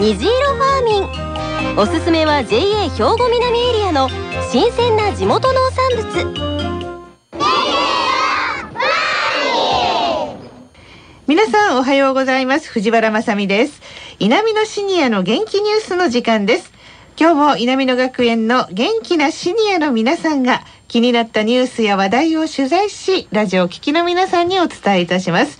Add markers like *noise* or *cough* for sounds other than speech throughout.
虹色ファーミン。おすすめは JA 兵庫南エリアの新鮮な地元農産物。皆さんおはようございます。藤原まさです。南のシニアの元気ニュースの時間です。今日も南野学園の元気なシニアの皆さんが気になったニュースや話題を取材しラジオ聴きの皆さんにお伝えいたします。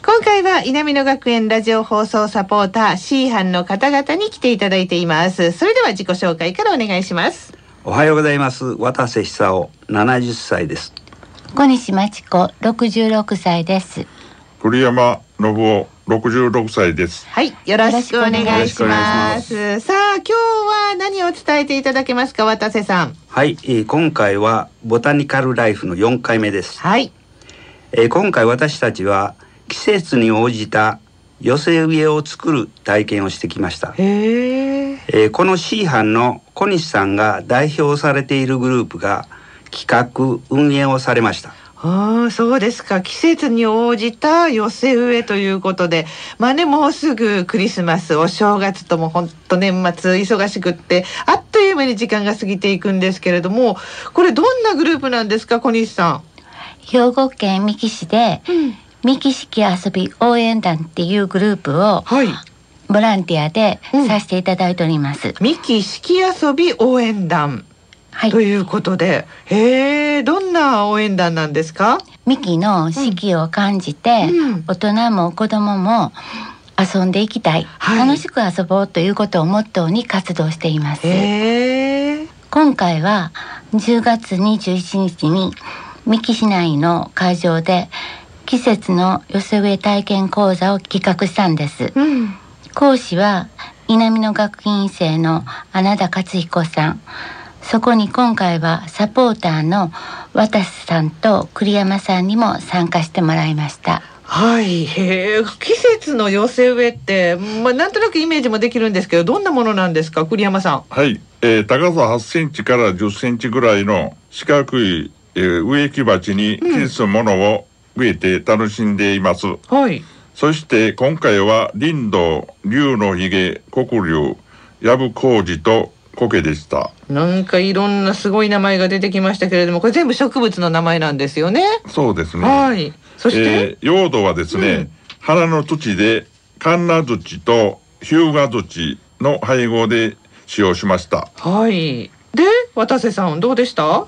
今回は南野学園ラジオ放送サポーター C 班の方々に来ていただいています。それでは自己紹介からお願いします。おはようございます。渡瀬久夫70歳です。小西真知子66歳です。栗山信夫66歳です。はいよろしくお願いします。さあ今日は何を伝えていただけますか渡瀬さん。はい、えー、今回はボタニカルライフの4回目です。はい、えー、今回私たちは季節に応じた寄せ植えを作る体験をしてきました、へえー、この C 班の小西さんが代表されているグループが企画運営をされました。ああそうですか。季節に応じた寄せ植えということで。まあねもうすぐクリスマスお正月とも本当年末忙しくってあっという間に時間が過ぎていくんですけれどもこれどんなグループなんですか小西さん。兵庫県三木市で、うん三木式遊び応援団っていうグループを、はい、ボランティアでさせていただいております。三木式遊び応援団、はい、ということで、へえ、どんな応援団なんですか？三木の四季を感じて、うん、大人も子供も遊んでいきたい、はい、楽しく遊ぼうということをモットーに活動しています。今回は10月21日に三木市内の会場で季節の寄せ植え体験講座を企画したんです、うん、講師は南の学院生の穴田勝彦さん。そこに今回はサポーターの渡瀬さんと栗山さんにも参加してもらいました。はい。へ季節の寄せ植えって、まあ、なんとなくイメージもできるんですけどどんなものなんですか栗山さん。はい、えー、高さ8センチから10センチぐらいの四角い、えー、植木鉢に季節のものを、うん植えて楽しんでいます。はい。そして今回は林道、竜のひげ、黒竜、ヤブコウジと苔でした。なんかいろんなすごい名前が出てきましたけれども、これ全部植物の名前なんですよね。そうですね。はい。そして、えー、用土はですね、うん、花の土でカンナ土と日向土の配合で使用しました。はい。で、渡瀬さんどうでした？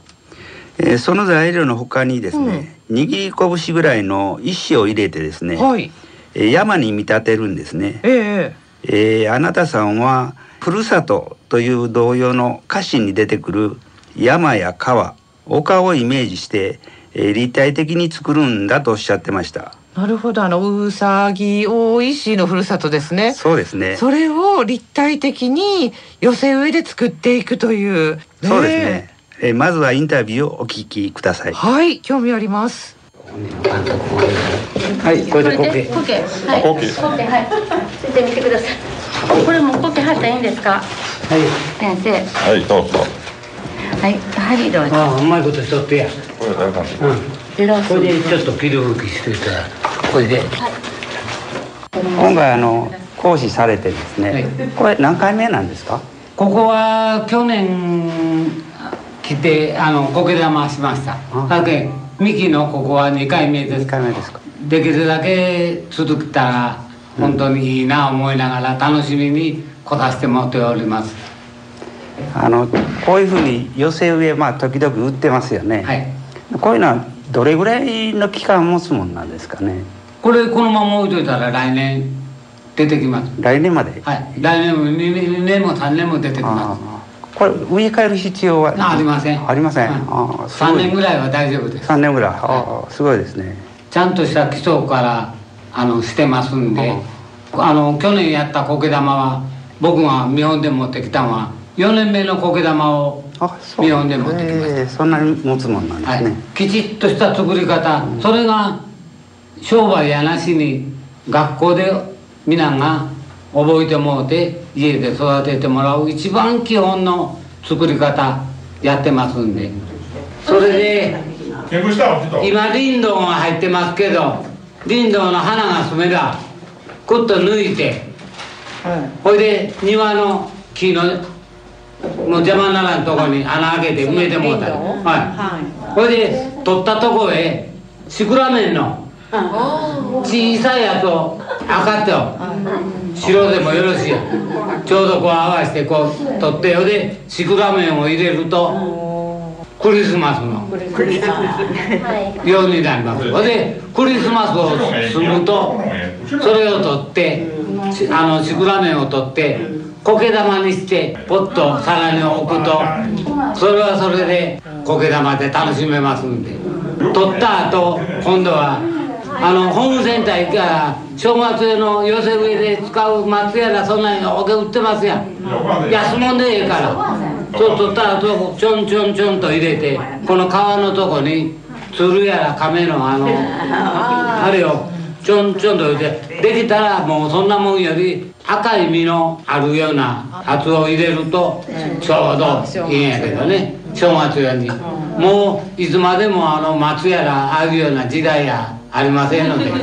えー、その材料の他にですね、うん、握り拳ぐらいの石を入れてですね、はい、えー、山に見立てるんですね。えー、えー、あなたさんはふるさとという童謡の歌詞に出てくる山や川、丘をイメージして、えー、立体的に作るんだとおっしゃってました。なるほど、あのうさぎ大石のふるさとですね。そうですね。それを立体的に寄せ植えで作っていくという。ね、そうですね。えー、まずはインタビューをお聞きください。はい、興味あります。はい、これでコケ。コケ、はい、コケ、はい、ついてみてください。これもコケ貼ったらいいんですか？はい。先生。はい、どうぞ。はい、針どうぞ。ああ、うまいことしとってや。これ誰か。うん。これでちょっと切り抜きしてたら、これで。はい。今回あの講師されてですね、はい、これ何回目なんですか？ここは去年来てあの苔玉しました。だけミキのここは2回目です。2回目ですか。できるだけ続けたら本当にいいな思いながら楽しみに来させてもらっております。あのこういうふうに寄せ植えまあ時々売ってますよね。はい。こういうのはどれぐらいの期間持つもんなんですかね。これこのまま置いといたら来年出てきます。来年まで。はい。来年も2年も3年も出てきます。これ植え替える必要は？ありません。ありません。あ三年ぐらいは大丈夫です。三年ぐらい。ああ、すごいですね。ちゃんとした基礎からあのしてますんで、あの去年やった苔玉は僕が見本で持ってきたのは4年目の苔玉を見本で持ってきました、えー、そんなに持つもんなんですね、はい、きちっとした作り方、うん、それが商売やなしに学校で皆が覚えてもうて家で育ててもらう一番基本の作り方やってますんで。それで今リンドウが入ってますけどリンドウの花が染めらクッと抜いて。ほいで庭の木のもう邪魔ならんとこに穴開けて埋めてもうた。りはい。ほいで取ったとこへシクラメンの小さいやつを赤と白でもよろしいや。ちょうどこう合わせてこう取ってよ。でシクラメンを入れるとクリスマスの。ようになります。でクリスマスを済むとそれを取ってあのシクラメンを取って苔玉にしてポッと皿に置くとそれはそれで苔玉で楽しめますんで。取った後今度はあのホームセンター行ったら正月の寄せ植えで使う松やらそんなにおけ売ってますやん。安物でええから。そう取ったらちょんちょんちょんと入れてこの皮のとこに鶴やら亀のあの *laughs* あれをちょんちょんと入れてできたらもうそんなもんより赤い実のあるようなやつを入れるとちょうどいいんやけどね。正月よりもういつまでもあの松やらああいうような時代やありませんので。*laughs*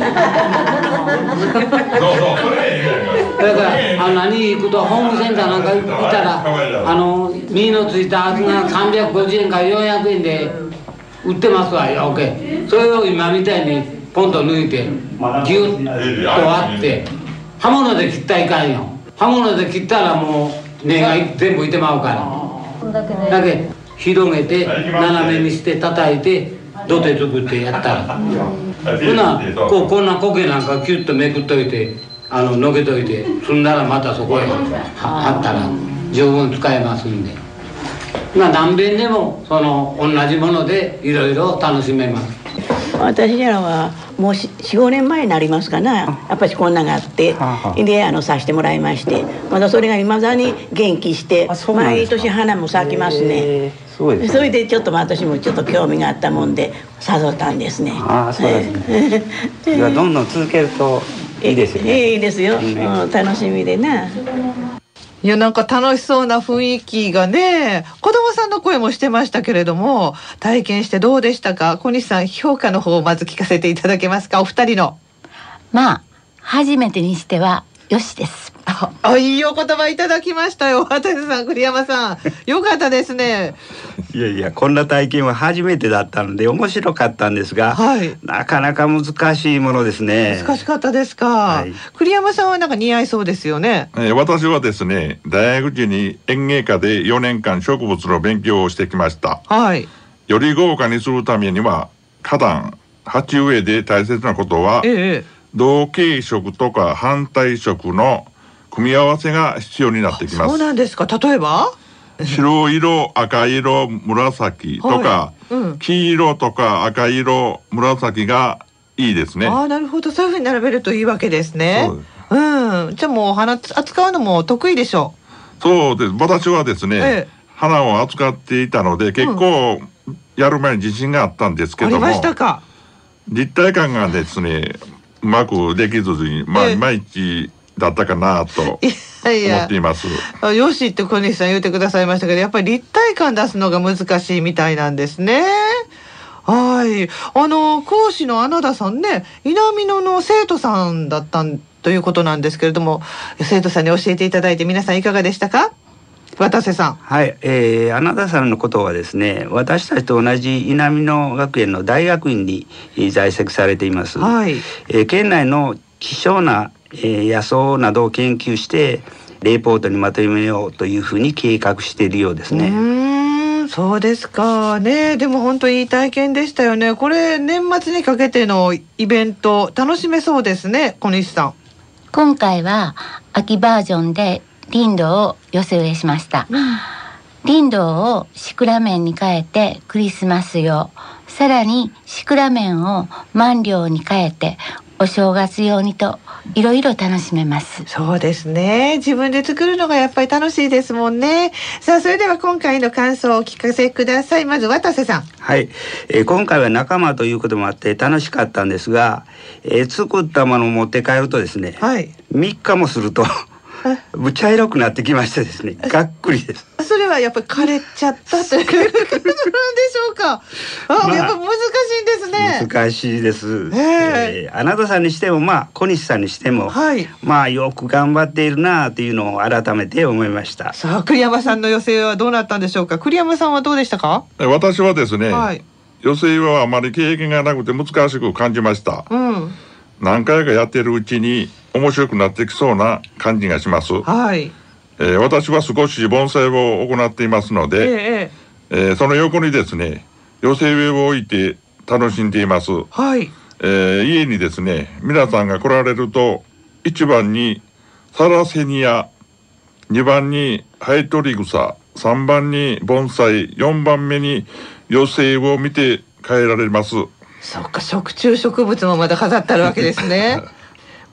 だからあの何行くとホームセンターなんか行ったらあの身のついたはずが350円か400円で売ってますわよ。OK それを今みたいにポンと抜いてギュッと割って刃物で切ったらいかんよ。刃物で切ったらもう根が全部いてまうから。だけ広げて斜めにして叩いて土手作ってやったらほなこうこんな苔なんかキュッとめくっといてあののけといて積んだらまたそこへ貼ったら十分使えますんで。まあ何遍でもその同じものでいろいろ楽しめます。私らはもう45年前になりますかな。やっぱりこんながあってであのさしてもらいましてまだそれがいまだに元気して毎年花も咲きますねそれでちょっと私もちょっと興味があったもんで誘ったんですね。ああそうですね。どんどん続けるといいですよね。いいですよ、うん、楽しみでな。いやなんか楽しそうな雰囲気がね子供さんの声もしてましたけれども体験してどうでしたか？小西さん評価の方をまず聞かせていただけますか？お二人の。まあ初めてにしてはよしですあ、いいお言葉いただきましたよ。渡さん、栗山さん、よかったですね。いやいや、こんな体験は初めてだったので、面白かったんですが。はい、なかなか難しいものですね。難しかったですか。はい、栗山さんはなんか似合いそうですよね。えー、私はですね、大学時に園芸科で4年間植物の勉強をしてきました。はい。より豪華にするためには、花壇、鉢植えで大切なことは。ええ同系色とか反対色の組み合わせが必要になってきます。そうなんですか。例えば？白色赤色紫とか、はい。うん、黄色とか赤色紫がいいですね。あなるほど。そういうふうに並べるといいわけですね。うん。じゃあもう花扱うのも得意でしょう。そうです。私はですね、ええ、花を扱っていたので結構やる前に自信があったんですけども、立体感がですねうまくできずにまあ、いまいちだったかなと思っています。あよしって小西さん言ってくださいましたけどやっぱり立体感出すのが難しいみたいなんですね。はい。あの、講師の穴田さんね、南野の生徒さんだったということなんですけれども、生徒さんに教えていただいて皆さんいかがでしたか？渡瀬さん。はい、えー、穴田さんのことはですね、私たちと同じ南野学園の大学院に在籍されています。はい。えー、県内の希少なえー、野草などを研究してレポートにまとめようというふうに計画しているようですね。うんそうですか。ねでも本当いい体験でしたよね。これ年末にかけてのイベント楽しめそうですね小西さん。今回は秋バージョンでリンドを寄せ植えしました、うん、リンドをシクラメンに変えてクリスマス用。さらにシクラメンを万両に変えてお正月用にといろいろ楽しめます。そうですね。自分で作るのがやっぱり楽しいですもんね。さあそれでは今回の感想をお聞かせください。まず渡瀬さん。はい、えー、今回は仲間ということもあって楽しかったんですが、えー、作ったものを持って帰るとですね、はい、3日もすると *laughs* 茶色くなってきましてですねがっくりです。それはやっぱり枯れちゃったということなんでしょうか？*laughs* あ、まあ、やっぱ難しいんですね。難しいです、えー、あなたさんにしてもまあ小西さんにしても、はい、まあよく頑張っているなというのを改めて思いました。さあ栗山さんの予選はどうなったんでしょうか？栗山さんはどうでしたか？私はですね、はい、予選はあまり経験がなくて難しく感じました、うん。何回かやってるうちに面白くなってきそうな感じがします。はい。えー、私は少し盆栽を行っていますので、えええー、その横にですね、寄せ植えを置いて楽しんでいます。はい。えー、家にですね、皆さんが来られると、一番にサラセニア、二番にハエトリグサ、三番に盆栽、四番目に寄せ植えを見て帰られます。そっか食虫植物もまだ飾ってあるわけですね *laughs*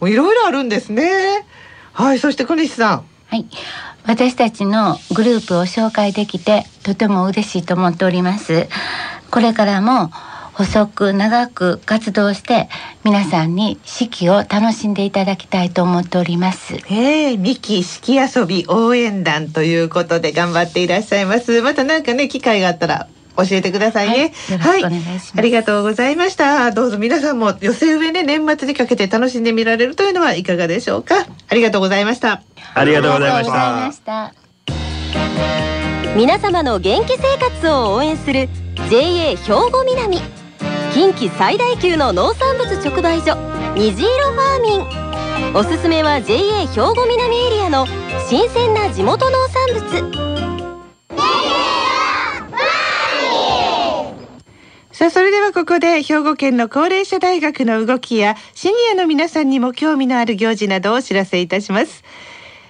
もういろいろあるんですねはいそして小西さんはい私たちのグループを紹介できてとても嬉しいと思っておりますこれからも細く長く活動して皆さんに四季を楽しんでいただきたいと思っております。ええ、三季四季遊び応援団ということで頑張っていらっしゃいます。またなんかね機会があったら教えてくださいね。はい、はい、ありがとうございました。どうぞ皆さんも寄せ植えね年末にかけて楽しんでみられるというのはいかがでしょうか？ありがとうございました。ありがとうございました。皆様の元気生活を応援する JA 兵庫南近畿最大級の農産物直売所虹色ファーミンおすすめは JA 兵庫南エリアの新鮮な地元農産物さあそれではここで兵庫県の高齢者大学の動きやシニアの皆さんにも興味のある行事などをお知らせいたします。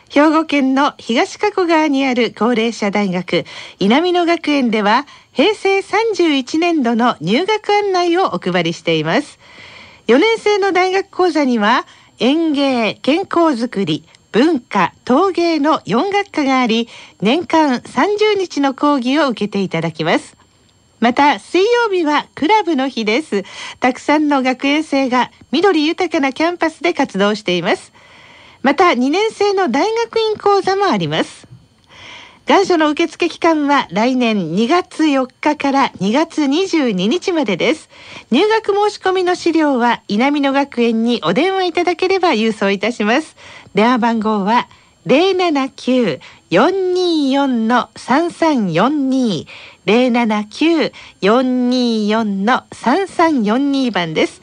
兵庫県の東加古川にある高齢者大学稲美野学園では平成31年度の入学案内をお配りしています。4年生の大学講座には園芸健康づくり文化陶芸の4学科があり年間30日の講義を受けていただきます。また水曜日はクラブの日です。たくさんの学園生が緑豊かなキャンパスで活動しています。また2年生の大学院講座もあります。願書の受付期間は来年2月4日から2月22日までです。入学申し込みの資料は稲美野学園にお電話いただければ郵送いたします。電話番号は079-424の3342 079-424-3342番です。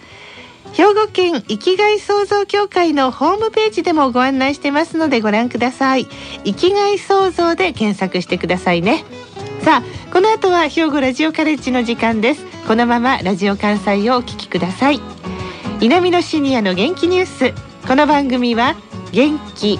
兵庫県生きがい創造協会のホームページでもご案内してますのでご覧ください。生きがい創造で検索してくださいね。さあ、この後は兵庫ラジオカレッジの時間です。このままラジオ関西をお聞きください。南のシニアの元気ニュース。この番組は元気